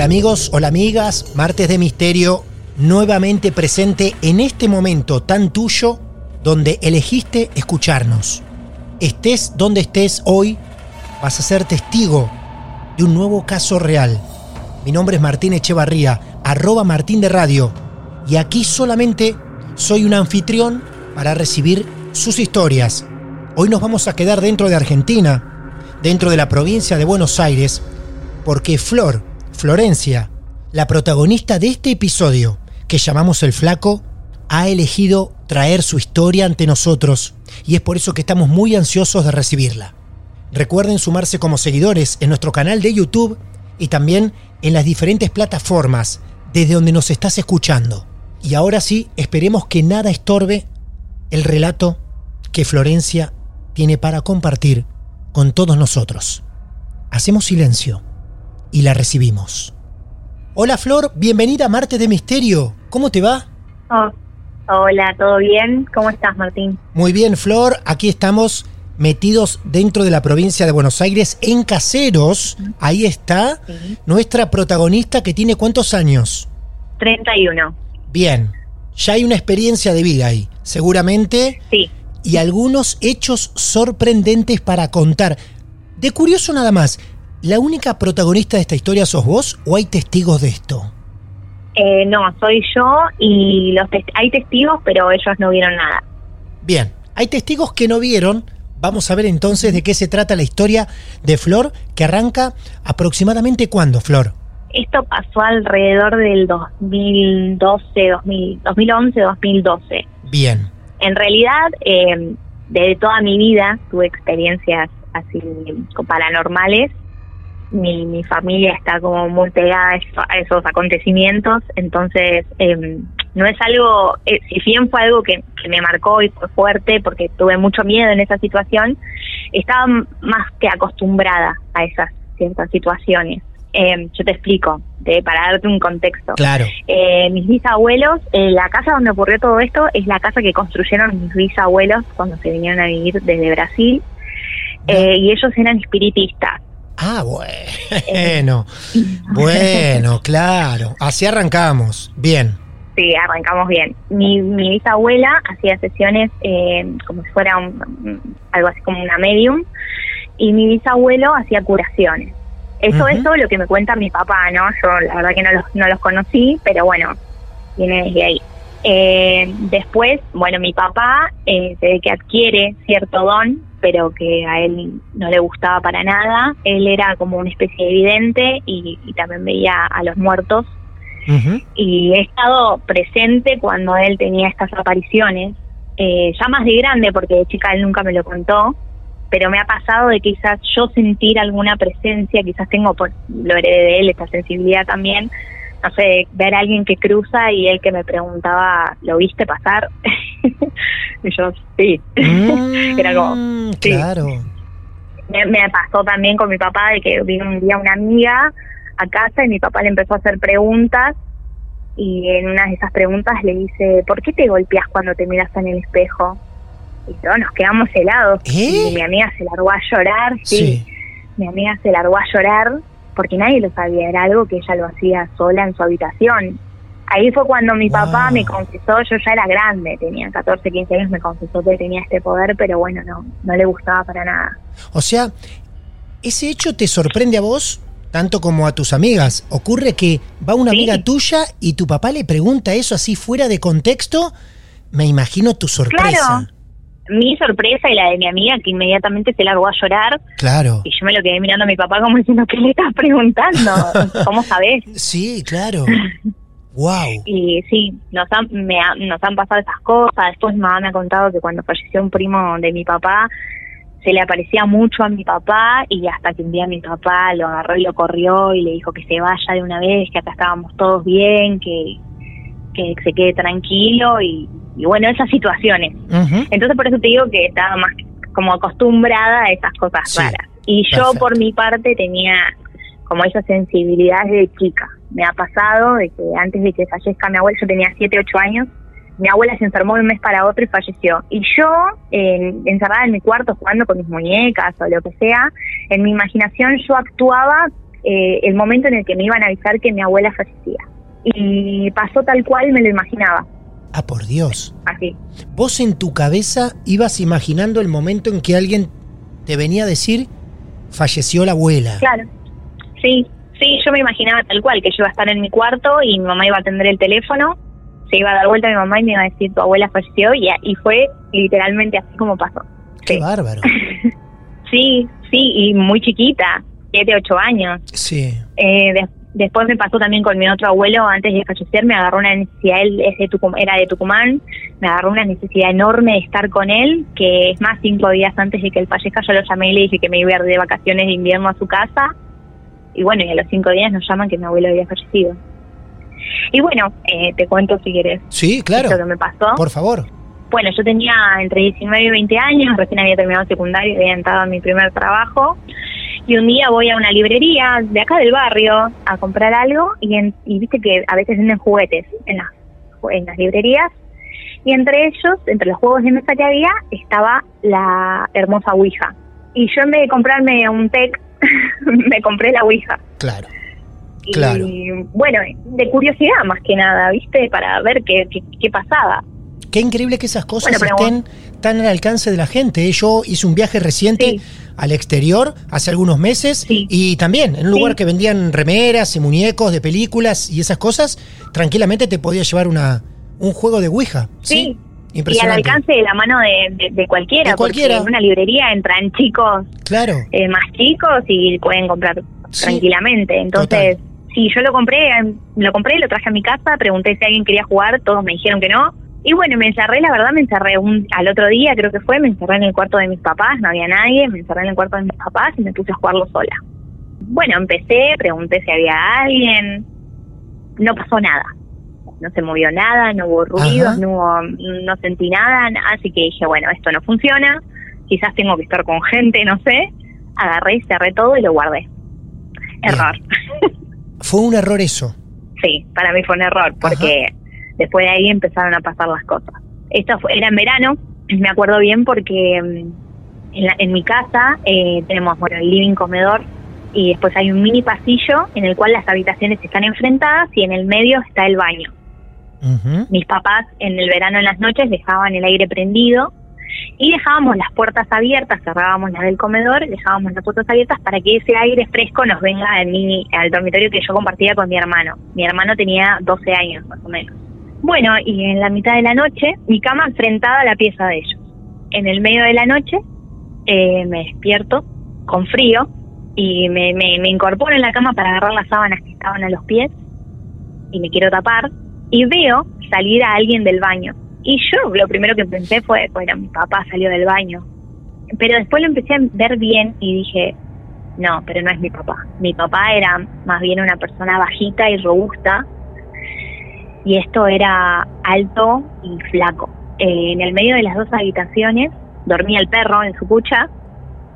Hola amigos, hola amigas, martes de misterio, nuevamente presente en este momento tan tuyo donde elegiste escucharnos. Estés donde estés hoy, vas a ser testigo de un nuevo caso real. Mi nombre es Martín Echevarría, arroba Martín de Radio, y aquí solamente soy un anfitrión para recibir sus historias. Hoy nos vamos a quedar dentro de Argentina, dentro de la provincia de Buenos Aires, porque Flor, Florencia, la protagonista de este episodio que llamamos El Flaco, ha elegido traer su historia ante nosotros y es por eso que estamos muy ansiosos de recibirla. Recuerden sumarse como seguidores en nuestro canal de YouTube y también en las diferentes plataformas desde donde nos estás escuchando. Y ahora sí, esperemos que nada estorbe el relato que Florencia tiene para compartir con todos nosotros. Hacemos silencio y la recibimos. Hola Flor, bienvenida a Marte de Misterio. ¿Cómo te va? Oh, hola, ¿todo bien? ¿Cómo estás, Martín? Muy bien, Flor. Aquí estamos metidos dentro de la provincia de Buenos Aires en Caseros. Ahí está nuestra protagonista que tiene cuántos años? 31. Bien, ya hay una experiencia de vida ahí, seguramente. Sí. Y algunos hechos sorprendentes para contar. De curioso nada más, ¿La única protagonista de esta historia sos vos o hay testigos de esto? Eh, no, soy yo y los hay testigos, pero ellos no vieron nada. Bien, hay testigos que no vieron. Vamos a ver entonces de qué se trata la historia de Flor, que arranca aproximadamente cuándo, Flor. Esto pasó alrededor del 2012, 2011, 2012. Bien. En realidad, eh, desde toda mi vida tuve experiencias así paranormales mi, mi familia está como muy pegada a, esos acontecimientos, entonces em, no es algo, eh, si bien fue algo que, me marcó y fue fuerte porque tuve mucho miedo en esa situación, estaba más que acostumbrada a esas ciertas situaciones. Eh, yo te explico, de, para darte un contexto. Claro. Eh, mis bisabuelos, eh, la casa donde ocurrió todo esto es la casa que construyeron mis bisabuelos cuando se vinieron a vivir desde Brasil. y ellos eran espiritistas. Ah, bueno. bueno, claro. Así arrancamos. Bien. Sí, arrancamos bien. Mi, mi bisabuela hacía sesiones eh, como si fuera algo así como una medium y mi bisabuelo hacía curaciones. Eso es todo lo que me cuenta mi papá, ¿no? Yo la verdad que no los, no los conocí, pero bueno, viene desde ahí. Eh, después, bueno, mi papá eh, se ve que adquiere cierto don, pero que a él no le gustaba para nada. Él era como una especie de vidente y, también veía a los muertos. Y he estado presente cuando él tenía estas apariciones, eh, ya más de grande, porque de chica él nunca me lo contó, pero me ha pasado de quizás yo sentir alguna presencia, quizás tengo, por, lo heredé de él, esta sensibilidad también, no sé, ver a alguien que cruza y él que me preguntaba, ¿lo viste pasar? y yo, sí. Mm, Era como, Claro. Me, me pasó también con mi papá de que vino un día una amiga a casa y mi papá le empezó a hacer preguntas y en una de esas preguntas le dice, ¿por qué te golpeas cuando te miras en el espejo? Y todos nos quedamos helados. ¿Eh? Y mi amiga se largó a llorar, sí. Sí. Mi amiga se largó a llorar porque nadie lo sabía, era algo que ella lo hacía sola en su habitación. Ahí fue cuando mi papá Wow. me confesó, yo ya era grande, tenía 14, 15 años, me confesó que tenía este poder, pero bueno, no, no le gustaba para nada. O sea, ese hecho te sorprende a vos tanto como a tus amigas. Ocurre que va una Sí. amiga tuya y tu papá le pregunta eso así fuera de contexto. Me imagino tu sorpresa. Claro. Mi sorpresa y la de mi amiga, que inmediatamente se largó a llorar, Claro. y yo me lo quedé mirando a mi papá como diciendo, ¿qué le estás preguntando? ¿Cómo sabés? Sí, claro. Wow. Y sí, nos han, me ha- nos han pasado esas cosas. Después mi mamá me ha contado que cuando falleció un primo de mi papá, se le aparecía mucho a mi papá y hasta que un día mi papá lo agarró y lo corrió y le dijo que se vaya de una vez, que acá estábamos todos bien, que, que se quede tranquilo y, y bueno, esas situaciones. Entonces por eso te digo que estaba más como acostumbrada a esas cosas Sí, raras. Y yo perfecto. por mi parte tenía como esa sensibilidad de chica. Me ha pasado de que antes de que fallezca mi abuela, yo tenía 7, 8 años, mi abuela se enfermó de un mes para otro y falleció. Y yo, en- encerrada en mi cuarto jugando con mis muñecas o lo que sea, en mi imaginación yo actuaba eh, el momento en el que me iban a avisar que mi abuela fallecía. Y pasó tal cual me lo imaginaba, Ah, por Dios. así. Vos en tu cabeza ibas imaginando el momento en que alguien te venía a decir falleció la abuela. Claro. Sí, sí, yo me imaginaba tal cual, que yo iba a estar en mi cuarto y mi mamá iba a atender el teléfono, se iba a dar vuelta a mi mamá y me iba a decir tu abuela falleció y, y fue literalmente así como pasó. Qué Sí. bárbaro. Sí, sí, y muy chiquita, siete, ocho años. Sí. Eh, de- después me pasó también con mi otro abuelo, antes de fallecer, me agarró una necesidad, él es de Tucum- era de Tucumán, me agarró una necesidad enorme de estar con él, que es más, cinco días antes de que él fallezca, yo lo llamé y le dije que me iba a ir de vacaciones de invierno a su casa, y bueno, y a los cinco días nos llaman que mi abuelo había fallecido. Y bueno, eh, te cuento si quieres Sí, claro. esto que me pasó. Por favor. Bueno, yo tenía entre 19 y 20 años, recién había terminado secundario y había entrado a mi primer trabajo. Y un día voy a una librería de acá del barrio a comprar algo y, en- y viste que a veces venden juguetes en las, en las librerías. Y entre ellos, entre los juegos de mesa que había, estaba la hermosa Ouija. Y yo en vez de comprarme un TEC, me compré la Ouija. Claro. Y Claro. bueno, de curiosidad más que nada, ¿viste? Para ver qué, qué, qué pasaba. Qué increíble que esas cosas Bueno, estén tan al alcance de la gente. ¿eh? Yo hice un viaje reciente Sí. al exterior hace algunos meses Sí. y también en un lugar Sí. que vendían remeras y muñecos de películas y esas cosas, tranquilamente te podía llevar una un juego de Ouija. Sí. Sí. Y al Impresionante. alcance de la mano de, de- de cualquiera, De cualquiera. porque en una librería entran chicos Claro. eh, más chicos y pueden comprar tranquilamente. Entonces, sí, yo lo compré, lo compré, lo traje a mi casa, pregunté si alguien quería jugar, todos me dijeron que no. Y bueno, me encerré, la verdad me encerré un, al otro día, creo que fue, me encerré en el cuarto de mis papás, no había nadie, me encerré en el cuarto de mis papás y me puse a jugarlo sola. Bueno, empecé, pregunté si había alguien, no pasó nada. No se movió nada, no hubo ruidos, no, hubo- no sentí nada, así que dije, bueno, esto no funciona, quizás tengo que estar con gente, no sé. Agarré, cerré todo y lo guardé. Error. Fue un error eso. sí, para mí fue un error, porque después de ahí empezaron a pasar las cosas. Esto fue, era en verano, me acuerdo bien porque mm, en, la- en mi casa eh, tenemos bueno, el living comedor y después hay un mini pasillo en el cual las habitaciones están enfrentadas y en el medio está el baño. Mis papás en el verano en las noches dejaban el aire prendido y dejábamos las puertas abiertas, cerrábamos las del comedor, dejábamos las puertas abiertas para que ese aire fresco nos venga al, mini, al dormitorio que yo compartía con mi hermano. Mi hermano tenía 12 años más o menos. Bueno, y en la mitad de la noche, mi cama enfrentada a la pieza de ellos. En el medio de la noche eh, me despierto con frío y me, me, me incorporo en la cama para agarrar las sábanas que estaban a los pies y me quiero tapar y veo salir a alguien del baño. Y yo lo primero que pensé fue, bueno, mi papá salió del baño. Pero después lo empecé a ver bien y dije, no, pero no es mi papá. Mi papá era más bien una persona bajita y robusta y esto era alto y flaco. Eh, en el medio de las dos habitaciones dormía el perro en su cucha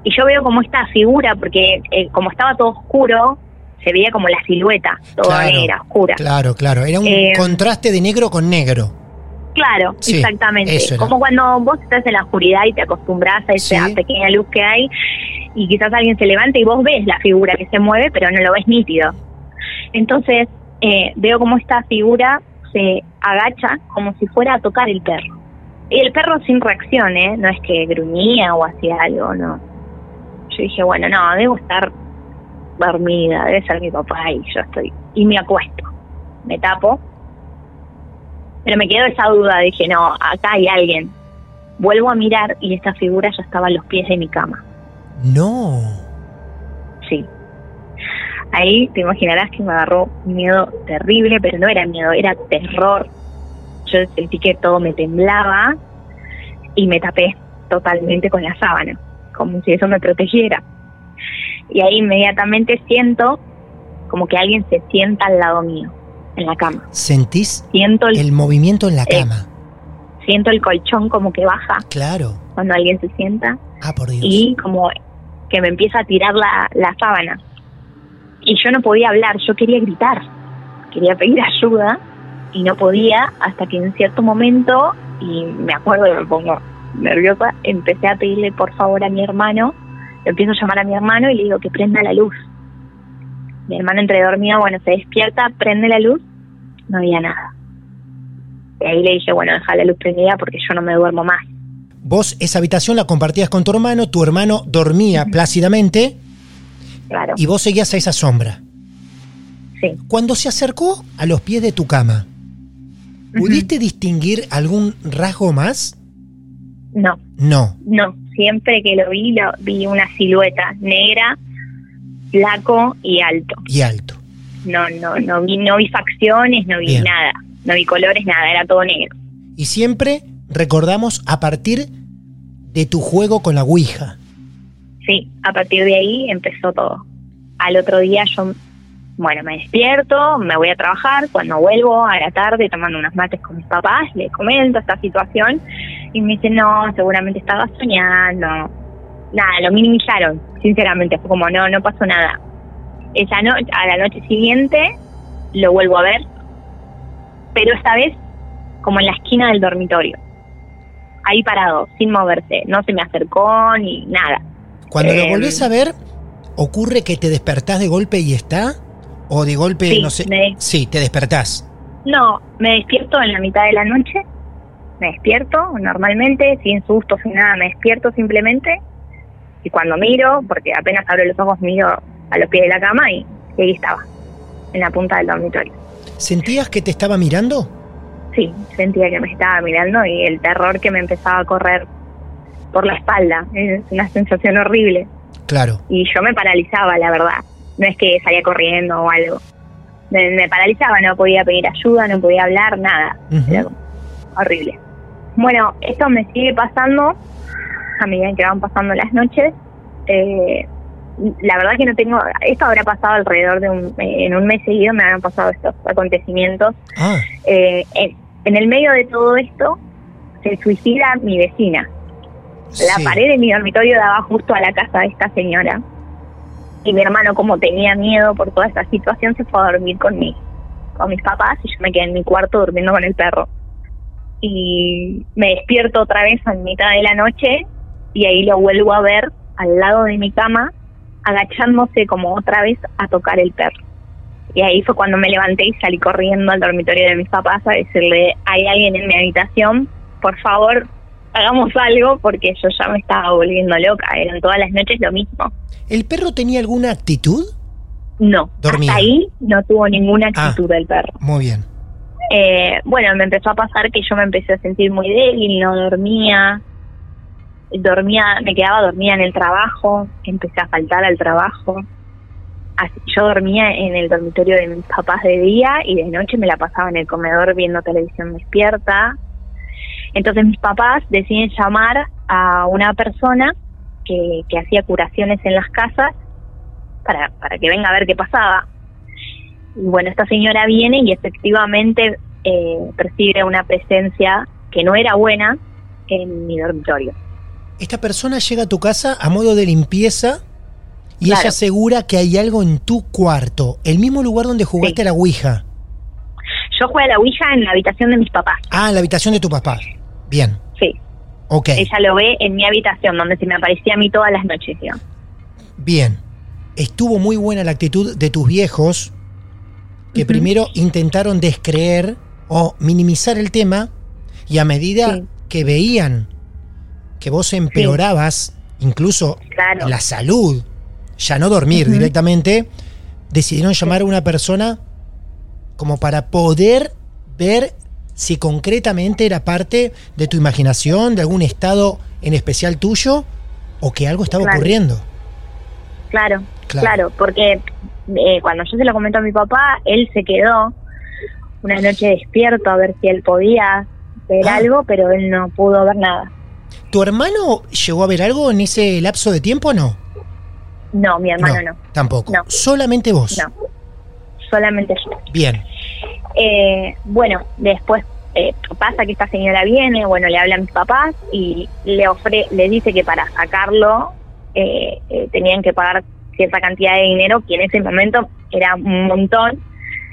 y yo veo como esta figura, porque eh, como estaba todo oscuro, se veía como la silueta, toda Claro, negra, oscura. Claro, claro. Era un Eh, contraste de negro con negro. Claro, Sí, exactamente. Como cuando vos estás en la oscuridad y te acostumbras a esa Sí. pequeña luz que hay y quizás alguien se levanta y vos ves la figura que se mueve, pero no lo ves nítido. Entonces eh, veo como esta figura se agacha como si fuera a tocar el perro. Y el perro sin reacción, ¿eh? No es que gruñía o hacía algo, no. Yo dije, bueno, no, debo estar dormida, debe ser mi papá y yo estoy. Y me acuesto, me tapo pero me quedó esa duda, dije, no, acá hay alguien. Vuelvo a mirar y esta figura ya estaba a los pies de mi cama. No. Sí. Ahí te imaginarás que me agarró miedo terrible, pero no era miedo, era terror. Yo sentí que todo me temblaba y me tapé totalmente con la sábana, como si eso me protegiera. Y ahí inmediatamente siento como que alguien se sienta al lado mío, en la cama. ¿Sentís Siento el, el movimiento en la Eh, cama? siento el colchón como que baja Claro. cuando alguien se sienta Ah, por Dios. y como que me empieza a tirar la, la sábana. Y yo no podía hablar, yo quería gritar, quería pedir ayuda y no podía hasta que en cierto momento, y me acuerdo que me pongo nerviosa, empecé a pedirle por favor a mi hermano, le empiezo a llamar a mi hermano y le digo que prenda la luz. Mi hermano entre dormido, bueno, se despierta, prende la luz, no había nada. Y ahí le dije, bueno, deja la luz prendida porque yo no me duermo más. Vos esa habitación la compartías con tu hermano, tu hermano dormía plácidamente Claro, y vos seguías a esa sombra. sí. Cuando se acercó a los pies de tu cama, ¿pudiste distinguir algún rasgo más? No, No. No, siempre que lo vi, lo vi una silueta negra, flaco y alto. Y alto. No, no, no vi, no vi facciones, no vi Bien. nada, no vi colores, nada, era todo negro. Y siempre recordamos a partir de tu juego con la Ouija. Sí, a partir de ahí empezó todo. Al otro día yo, bueno, me despierto, me voy a trabajar, cuando vuelvo a la tarde tomando unos mates con mis papás, le comento esta situación y me dicen, no, seguramente estaba soñando. Nada, lo minimizaron, sinceramente, fue como, no, no pasó nada. Esa noche, a la noche siguiente, lo vuelvo a ver, pero esta vez como en la esquina del dormitorio. Ahí parado, sin moverse, no se me acercó ni nada. Cuando lo Em. volvés a ver, ¿ocurre que te despertás de golpe y está? ¿O de golpe, Sí, no sé? me- Sí, te despertás. No, me despierto en la mitad de la noche, me despierto normalmente, sin susto, sin nada, me despierto simplemente y cuando miro, porque apenas abro los ojos, miro a los pies de la cama y, y ahí estaba, en la punta del dormitorio. ¿Sentías que te estaba mirando? Sí, sentía que me estaba mirando y el terror que me empezaba a correr por la espalda, es una sensación horrible Claro. y yo me paralizaba, la verdad, no es que salía corriendo o algo. Me, me paralizaba, no podía pedir ayuda, no podía hablar, nada. Era horrible. Bueno, esto me sigue pasando a medida que van pasando las noches. Eh, la verdad que no tengo, esto habrá pasado alrededor de un, eh, en un mes seguido me habrán pasado estos acontecimientos. Ah, Eh, en, en el medio de todo esto se suicida mi vecina. La sí. pared de mi dormitorio daba justo a la casa de esta señora. Y mi hermano, como tenía miedo por toda esta situación, se fue a dormir con, mi, con mis papás y yo me quedé en mi cuarto durmiendo con el perro. Y me despierto otra vez en mitad de la noche y ahí lo vuelvo a ver al lado de mi cama, agachándose como otra vez a tocar el perro. Y ahí fue cuando me levanté y salí corriendo al dormitorio de mis papás a decirle, hay alguien en mi habitación, por favor, hagamos algo porque yo ya me estaba volviendo loca, eran todas las noches lo mismo. ¿El perro tenía alguna actitud? No, Dormía. hasta ahí no tuvo ninguna Ah. actitud del perro. Muy bien. Eh, bueno, me empezó a pasar que yo me empecé a sentir muy débil, no dormía, dormía, me quedaba dormida en el trabajo, empecé a faltar al trabajo. Así, yo dormía en el dormitorio de mis papás de día y de noche me la pasaba en el comedor viendo televisión despierta. Entonces mis papás deciden llamar a una persona que, que hacía curaciones en las casas para, para que venga a ver qué pasaba. Y bueno, esta señora viene y efectivamente eh, percibe una presencia que no era buena en mi dormitorio. Esta persona llega a tu casa a modo de limpieza y Claro. ella asegura que hay algo en tu cuarto, el mismo lugar donde jugaste Sí. a la Ouija. Yo jugué a la Ouija en la habitación de mis papás. Ah, en la habitación de tu papá. Bien, Sí. ok, Ella lo ve en mi habitación, donde se me aparecía a mí todas las noches, digamos. bien. Estuvo muy buena la actitud de tus viejos que primero intentaron descreer o minimizar el tema y a medida Sí. que veían que vos empeorabas, incluso Claro. la salud, ya no dormir directamente, decidieron llamar a una persona como para poder ver si concretamente era parte de tu imaginación, de algún estado en especial tuyo, o que algo estaba Claro. ocurriendo. Claro, Claro. claro, porque eh, cuando yo se lo comento a mi papá, él se quedó una noche despierto a ver si él podía ver Ah. algo, pero él no pudo ver nada. ¿Tu hermano llegó a ver algo en ese lapso de tiempo o no? No, mi hermano no, Tampoco. No. Solamente vos. no, solamente yo. Bien. Eh, bueno, después eh, pasa que esta señora viene, bueno, le habla a mis papás y le ofre, le dice que para sacarlo eh, eh, tenían que pagar cierta cantidad de dinero, que en ese momento era un montón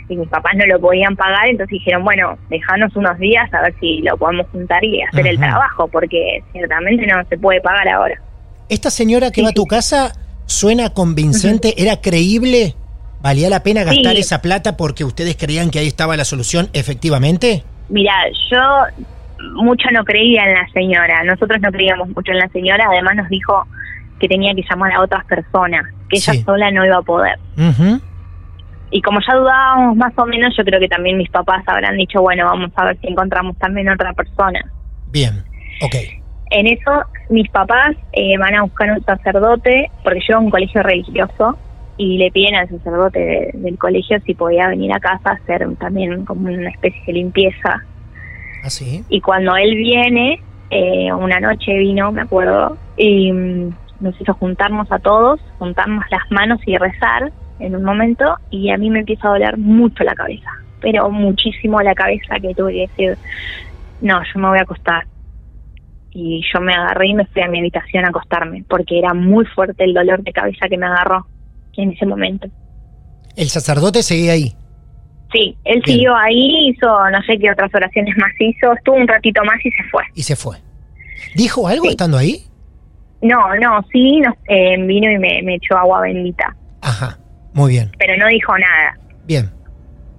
y mis papás no lo podían pagar, entonces dijeron, bueno, déjanos unos días a ver si lo podemos juntar y hacer el trabajo, porque ciertamente no se puede pagar ahora. ¿Esta señora que Sí, va a tu casa suena convincente? ¿Era creíble? ¿Valía la pena gastar Sí. esa plata porque ustedes creían que ahí estaba la solución efectivamente? Mira, yo mucho no creía en la señora, nosotros no creíamos mucho en la señora, además nos dijo que tenía que llamar a otras personas, que ella sola no iba a poder. Y como ya dudábamos más o menos, yo creo que también mis papás habrán dicho, bueno, vamos a ver si encontramos también otra persona. Bien. Ok. En eso, mis papás eh, van a buscar un sacerdote, porque yo a un colegio religioso, y le piden al sacerdote de- del colegio si podía venir a casa a hacer también como una especie de limpieza Así. Y cuando él viene, eh, una noche vino, me acuerdo, y mm, nos hizo juntarnos a todos, juntarnos las manos y rezar en un momento, y a mí me empieza a doler mucho la cabeza, pero muchísimo la cabeza que tuve que decir, no, yo me voy a acostar. Y yo me agarré y me fui a mi habitación a acostarme, porque era muy fuerte el dolor de cabeza que me agarró en ese momento. El sacerdote seguía ahí. Sí, él Bien. siguió ahí, hizo no sé qué otras oraciones más hizo, estuvo un ratito más y se fue. y se fue. ¿Dijo algo Sí. estando ahí? No, no, sí, nos, eh, vino y me, me echó agua bendita, Ajá. Muy bien. pero no dijo nada. Bien.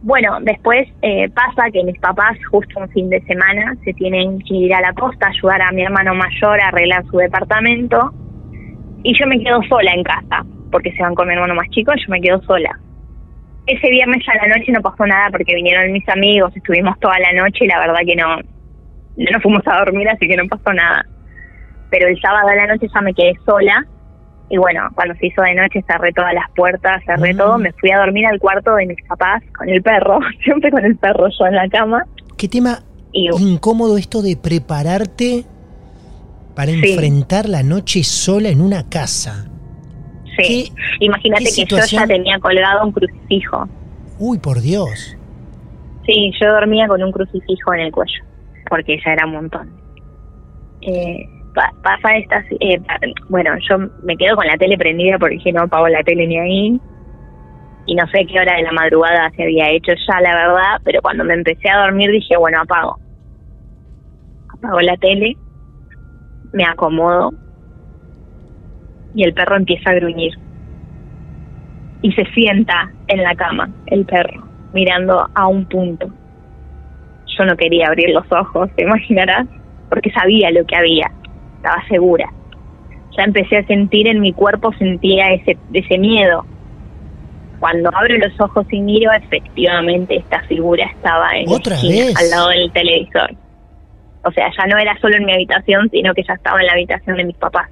Bueno, después eh, pasa que mis papás justo un fin de semana se tienen que ir a la costa a ayudar a mi hermano mayor a arreglar su departamento y yo me quedo sola en casa porque se van con mi hermano más chico yo me quedo sola. Ese viernes a la noche no pasó nada porque vinieron mis amigos, estuvimos toda la noche y la verdad que no, no nos fuimos a dormir así que no pasó nada. Pero el sábado a la noche ya me quedé sola y bueno, cuando se hizo de noche cerré todas las puertas, cerré Mm. todo, me fui a dormir al cuarto de mis papás con el perro, siempre con el perro yo en la cama. ¿Qué tema Y incómodo esto de prepararte para Sí. enfrentar la noche sola en una casa? Sí, ¿Qué- imagínate que yo ya tenía colgado un crucifijo. Uy, por Dios. Sí, yo dormía con un crucifijo en el cuello, porque ya era un montón. Eh, pa- pasa estas, eh, pa- bueno, yo me quedo con la tele prendida porque dije no apago la tele ni ahí. Y no sé qué hora de la madrugada se había hecho ya, la verdad, pero cuando me empecé a dormir dije, bueno, apago. Apago la tele, me acomodo y el perro empieza a gruñir. Y se sienta en la cama, el perro, mirando a un punto. Yo no quería abrir los ojos, te imaginarás, porque sabía lo que había, estaba segura. Ya empecé a sentir en mi cuerpo, sentía ese, ese miedo. Cuando abro los ojos y miro, efectivamente esta figura estaba en ¿Otra esquina, vez? al lado del televisor. O sea, ya no era solo en mi habitación, sino que ya estaba en la habitación de mis papás.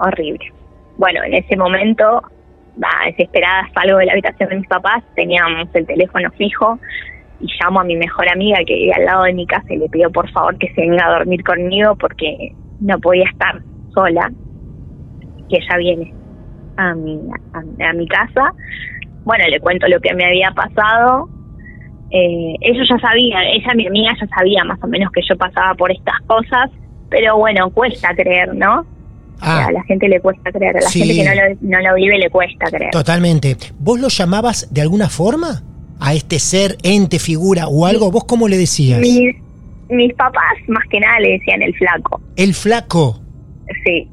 Horrible. Bueno, en ese momento, va, desesperada, salgo de la habitación de mis papás, teníamos el teléfono fijo y llamo a mi mejor amiga que vive al lado de mi casa y le pido por favor que se venga a dormir conmigo porque no podía estar sola. Que ella viene a mi, a, a mi casa. Bueno, le cuento lo que me había pasado. Eh, ellos ya sabían, ella, mi amiga, ya sabía más o menos que yo pasaba por estas cosas pero bueno, cuesta creer, ¿no? Ah, a la gente le cuesta creer, a la Sí. gente que no lo, no lo vive le cuesta creer. totalmente. ¿Vos lo llamabas de alguna forma? A este ser, ente, figura o algo, ¿vos cómo le decías? Mis, mis papás más que nada le decían el flaco, El flaco. sí.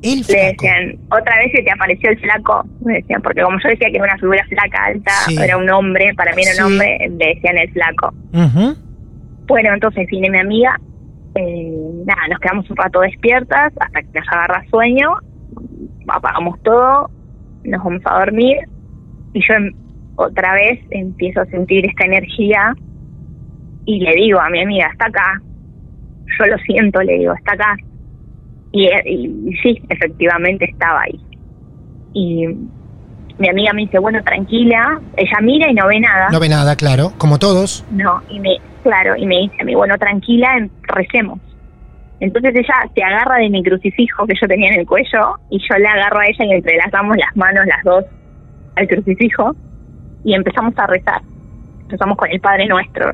El Le flaco. decían, otra vez se te apareció el flaco, me decían, porque como yo decía que era una figura flaca, alta, Sí. era un hombre, para mí era Sí. un hombre, le decían el flaco. Ujú. Bueno, entonces vine mi amiga, eh, nada, nos quedamos un rato despiertas hasta que nos agarra sueño, apagamos todo, nos vamos a dormir y yo em- otra vez empiezo a sentir esta energía y le digo a mi amiga, está acá, yo lo siento, le digo, está acá. Y, y- y sí, efectivamente estaba ahí. Y mi amiga me dice, bueno, tranquila, ella mira y no ve nada. No ve nada, claro, como todos. No, y me, claro, y me dice a mí, bueno, tranquila, em- recemos. Entonces ella se agarra de mi crucifijo que yo tenía en el cuello y yo le agarro a ella y entrelazamos las manos las dos al crucifijo y empezamos a rezar. Empezamos con el Padre Nuestro.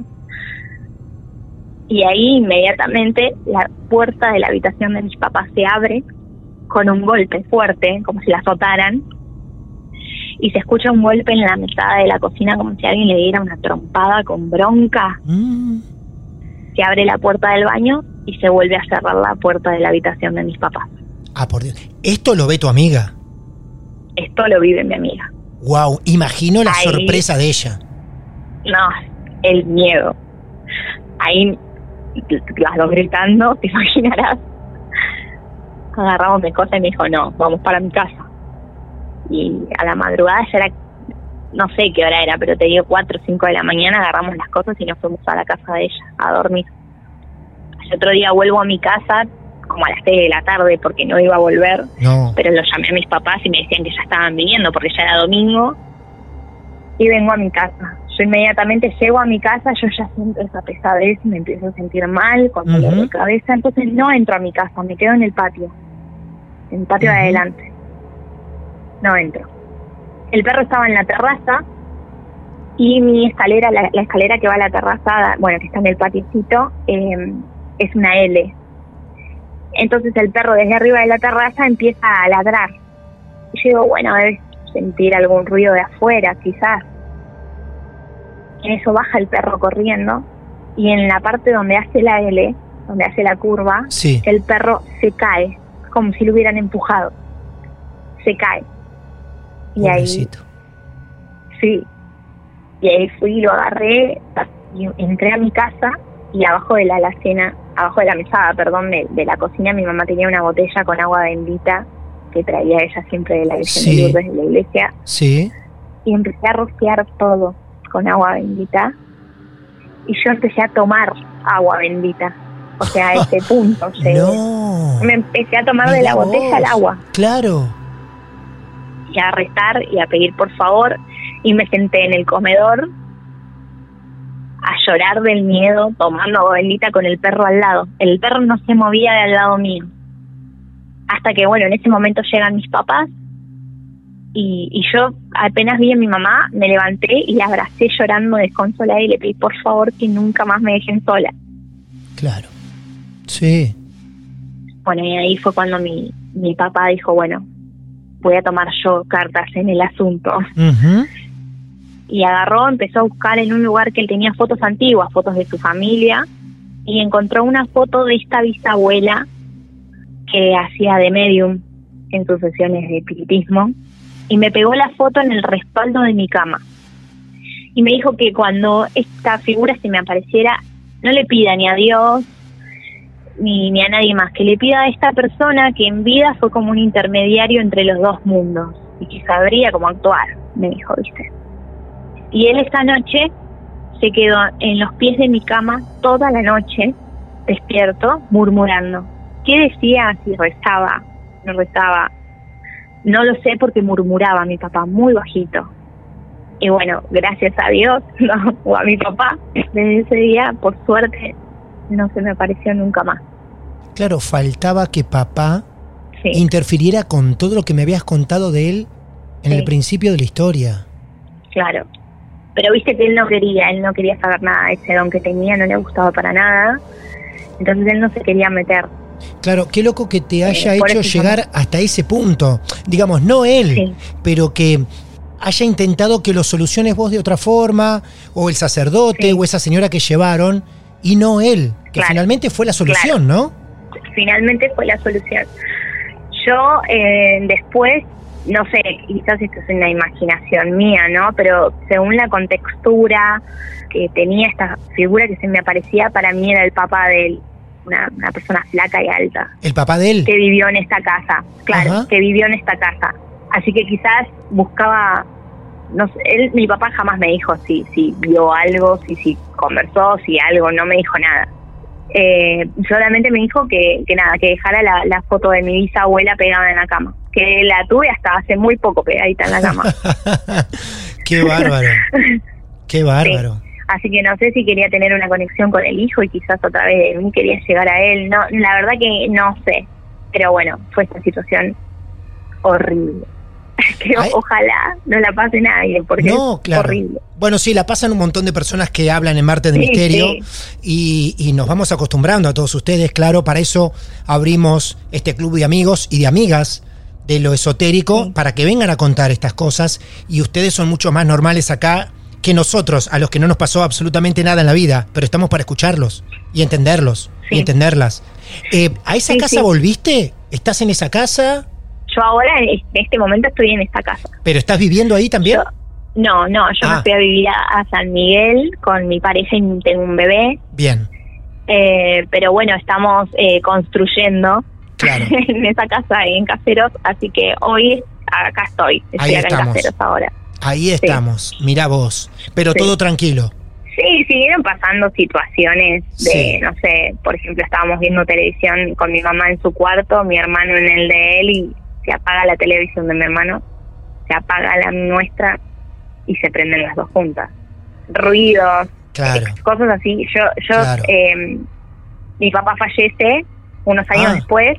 Y ahí inmediatamente la puerta de la habitación de mis papás se abre con un golpe fuerte, como si la azotaran, y se escucha un golpe en la mesada de la cocina como si alguien le diera una trompada con bronca. Mm. Se abre la puerta del baño y se vuelve a cerrar la puerta de la habitación de mis papás. Ah, por Dios. Esto lo ve tu amiga. Esto lo vive mi amiga. Wow, imagino la Ahí. sorpresa de ella. No, el miedo. Ahí las dos gritando, te imaginarás. Agarramos mi cosa y me dijo, no, vamos para mi casa. Y a la madrugada ya era, no sé qué hora era, pero te digo 4 o 5 de la mañana, agarramos las cosas y nos fuimos a la casa de ella a dormir. El otro día vuelvo a mi casa como a las 6 de la tarde porque no iba a volver, No. pero los llamé a mis papás y me decían que ya estaban viniendo porque ya era domingo y vengo a mi casa. Yo inmediatamente llego a mi casa, yo ya siento esa pesadez y me empiezo a sentir mal, con dolor de cabeza, entonces no entro a mi casa, me quedo en el patio, en el patio de adelante. No entro. El perro estaba en la terraza y mi escalera, la, la escalera que va a la terraza, bueno, que está en el patiecito, eh, es una L. Entonces el perro desde arriba de la terraza empieza a ladrar. Y yo digo, bueno, debe sentir algún ruido de afuera, quizás. En eso baja el perro corriendo y en la parte donde hace la L, donde hace la curva, Sí. el perro se cae, como si lo hubieran empujado. Se cae. Y ahí, Pobrecito. sí. Y ahí fui, lo agarré, y entré a mi casa y abajo de la alacena, abajo de la mesada, perdón, de, de la cocina, mi mamá tenía una botella con agua bendita que traía ella siempre de la Virgen Sí. de Lourdes de la iglesia Sí. y empecé a rociar todo con agua bendita y yo empecé a tomar agua bendita. O sea, a ese punto. No. Me empecé a tomar de la botella el agua Claro. Y a rezar y a pedir por favor y me senté en el comedor a llorar del miedo tomando bendita con el perro al lado. El perro no se movía de al lado mío. Hasta que, bueno, en ese momento llegan mis papás y, y yo apenas vi a mi mamá, me levanté y la abracé llorando desconsolada y le pedí por favor que nunca más me dejen sola. Claro. Sí. Bueno, y ahí fue cuando mi, mi papá dijo, bueno, voy a tomar yo cartas en el asunto. Y agarró, empezó a buscar en un lugar que él tenía fotos antiguas, fotos de su familia, y encontró una foto de esta bisabuela que hacía de medium en sus sesiones de espiritismo, y me pegó la foto en el respaldo de mi cama. Y me dijo que cuando esta figura se me apareciera, no le pida ni a Dios ni, ni a nadie más, que le pida a esta persona que en vida fue como un intermediario entre los dos mundos y que sabría cómo actuar, me dijo, ¿viste? Y él esa noche se quedó en los pies de mi cama toda la noche, despierto, murmurando. ¿Qué decía si rezaba? No rezaba. No lo sé porque murmuraba mi papá muy bajito. Y bueno, gracias a Dios, no, o a mi papá, desde ese día, por suerte, no se me apareció nunca más. Claro, faltaba que papá Sí, interfiriera con todo lo que me habías contado de él en Sí. el principio de la historia. claro. Pero viste que él no quería, él no quería saber nada de ese don que tenía, no le gustaba para nada. Entonces él no se quería meter. Claro, qué loco que te haya Eh, hecho llegar hasta ese punto. Digamos, no él, Sí. pero que haya intentado que lo soluciones vos de otra forma, o el sacerdote, Sí. o esa señora que llevaron, y no él, que Claro. finalmente fue la solución, ¿no? finalmente fue la solución. Yo eh, después, no sé, quizás esto es una imaginación mía, ¿no? Pero según la contextura que tenía esta figura que se me aparecía, para mí era el papá de él, una, una persona flaca y alta, El papá de él. que vivió en esta casa, claro, Ajá. que vivió en esta casa. Así que quizás buscaba, no sé, él, mi papá jamás me dijo si, si vio algo, si, si conversó, si algo, no me dijo nada. Eh, solamente me dijo que, que nada, que dejara la, la foto de mi bisabuela pegada en la cama, que la tuve hasta hace muy poco pegadita en la cama. Qué bárbaro. Qué bárbaro. Así que no sé si quería tener una conexión con el hijo y quizás otra vez de mí quería llegar a él. No, la verdad que no sé. Pero bueno, fue esta situación horrible. que Ay. ojalá no la pase nadie porque No, es claro. horrible. Bueno, sí, la pasan un montón de personas que hablan en Martes de Sí, Misterio sí. y, y nos vamos acostumbrando a todos ustedes, claro, para eso abrimos este club de amigos y de amigas de lo esotérico, Sí. para que vengan a contar estas cosas y ustedes son mucho más normales acá que nosotros, a los que no nos pasó absolutamente nada en la vida, pero estamos para escucharlos y entenderlos y entenderlas. Eh, ¿A esa casa volviste? ¿Estás en esa casa? Yo ahora en este momento estoy en esta casa. ¿Pero estás viviendo ahí también? Yo- no, no, yo Ah. me fui a vivir a, a San Miguel con mi pareja y tengo un bebé. Bien, Eh, pero bueno, estamos eh, construyendo claro. en esa casa en Caseros, así que hoy acá estoy, estoy Ahí acá estamos. en Caseros ahora. Ahí estamos, mira vos. Pero Sí. todo tranquilo. Sí, siguieron pasando situaciones de, Sí. no sé, por ejemplo, estábamos viendo televisión con mi mamá en su cuarto, mi hermano en el de él y se apaga la televisión de mi hermano, se apaga la nuestra y se prenden las dos juntas. Ruidos, Claro. ex- cosas así. Yo, yo, Claro. eh, mi papá fallece unos años Ah. después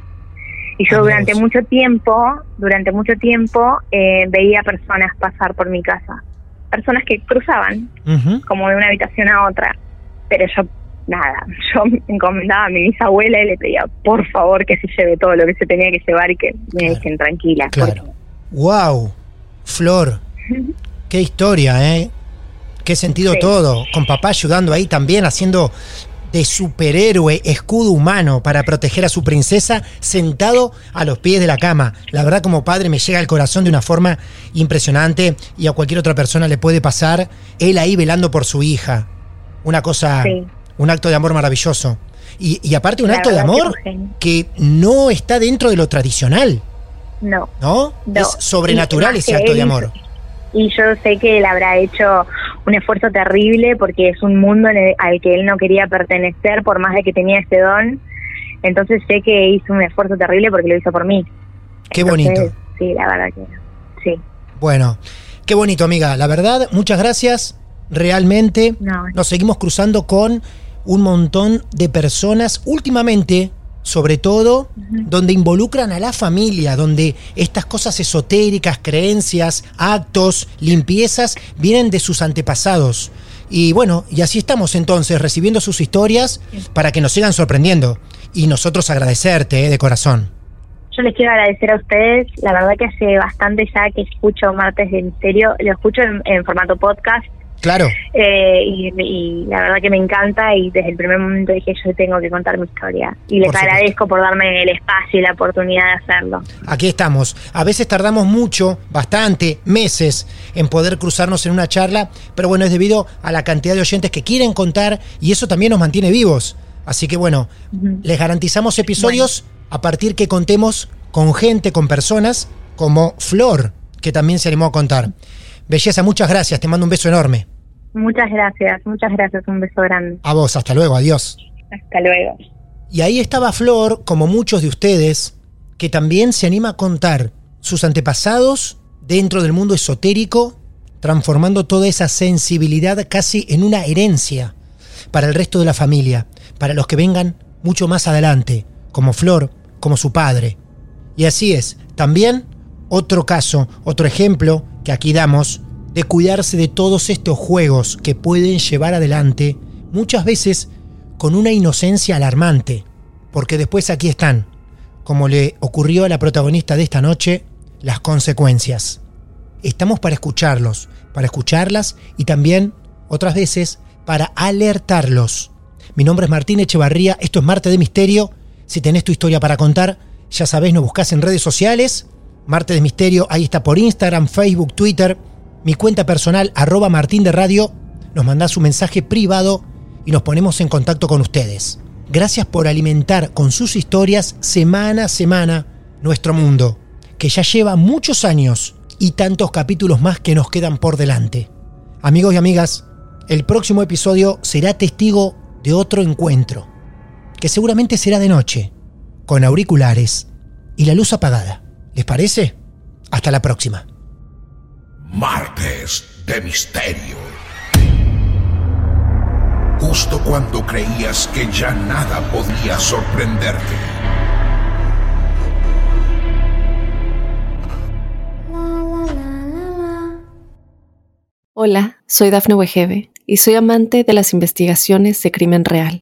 y yo Ah, durante mucho tiempo, durante mucho tiempo eh, veía personas pasar por mi casa, personas que cruzaban como de una habitación a otra, pero yo nada, yo encomendaba a mi bisabuela y le pedía por favor que se lleve todo lo que se tenía que llevar y que me Claro. dejen tranquila. Claro. Wow, Flor, qué historia, ¿eh? Qué sentido Sí. todo. Con papá ayudando ahí también, haciendo de superhéroe, escudo humano para proteger a su princesa, sentado a los pies de la cama. La verdad, como padre, me llega al corazón de una forma impresionante y a cualquier otra persona le puede pasar. Él ahí velando por su hija. Una cosa, Sí. Un acto de amor maravilloso. Y, y aparte, un La acto de que amor que no está dentro de lo tradicional. No. ¿no? No. Es sobrenatural ese acto de amor. Y yo sé que él habrá hecho un esfuerzo terrible porque es un mundo en el- al que él no quería pertenecer por más de que tenía ese don. Entonces sé que hizo un esfuerzo terrible porque lo hizo por mí. Qué Entonces, bonito. Sí, la verdad que sí. Bueno, qué bonito, amiga. La verdad, muchas gracias. Realmente No. nos seguimos cruzando con un montón de personas últimamente, sobre todo, donde involucran a la familia, donde estas cosas esotéricas, creencias, actos, limpiezas, vienen de sus antepasados. Y bueno, y así estamos entonces, recibiendo sus historias para que nos sigan sorprendiendo. Y nosotros agradecerte, eh, de corazón. Yo les quiero agradecer a ustedes. La verdad que hace bastante ya que escucho Martes de Misterio. Lo escucho en, en formato podcast Claro. eh, y, y la verdad que me encanta y desde el primer momento dije yo tengo que contar mi historia. Y les Por agradezco por darme el espacio y la oportunidad de hacerlo. Aquí estamos. A veces tardamos mucho, bastante, meses en poder cruzarnos en una charla, pero bueno, es debido a la cantidad de oyentes que quieren contar y eso también nos mantiene vivos. Así que bueno, les garantizamos episodios a partir que contemos con gente, con personas como Flor, que también se animó a contar. Belleza, muchas gracias, te mando un beso enorme. Muchas gracias, muchas gracias. Un beso grande. A vos, hasta luego, adiós. Hasta luego. Y ahí estaba Flor, como muchos de ustedes, que también se anima a contar sus antepasados dentro del mundo esotérico, transformando toda esa sensibilidad casi en una herencia para el resto de la familia, para los que vengan mucho más adelante, como Flor, como su padre. Y así es, también otro caso, otro ejemplo que aquí damos de cuidarse de todos estos juegos que pueden llevar adelante muchas veces con una inocencia alarmante, porque después aquí están, como le ocurrió a la protagonista de esta noche, las consecuencias. Estamos para escucharlos, para escucharlas y también, otras veces, para alertarlos. Mi nombre es Martín Echevarría, esto es Marte de Misterio. Si tenés tu historia para contar, ya sabés, nos buscás en redes sociales. Marte de Misterio, ahí está por Instagram, Facebook, Twitter. Mi cuenta personal, arroba Martín de Radio. Nos mandás un mensaje privado y nos ponemos en contacto con ustedes. Gracias por alimentar con sus historias semana a semana nuestro mundo, que ya lleva muchos años y tantos capítulos más que nos quedan por delante. Amigos y amigas, el próximo episodio será testigo de otro encuentro, que seguramente será de noche, con auriculares y la luz apagada. ¿Les parece? Hasta la próxima. Martes de Misterio. Justo cuando creías que ya nada podía sorprenderte. Hola, soy Dafne Wegebe y soy amante de las investigaciones de crimen real.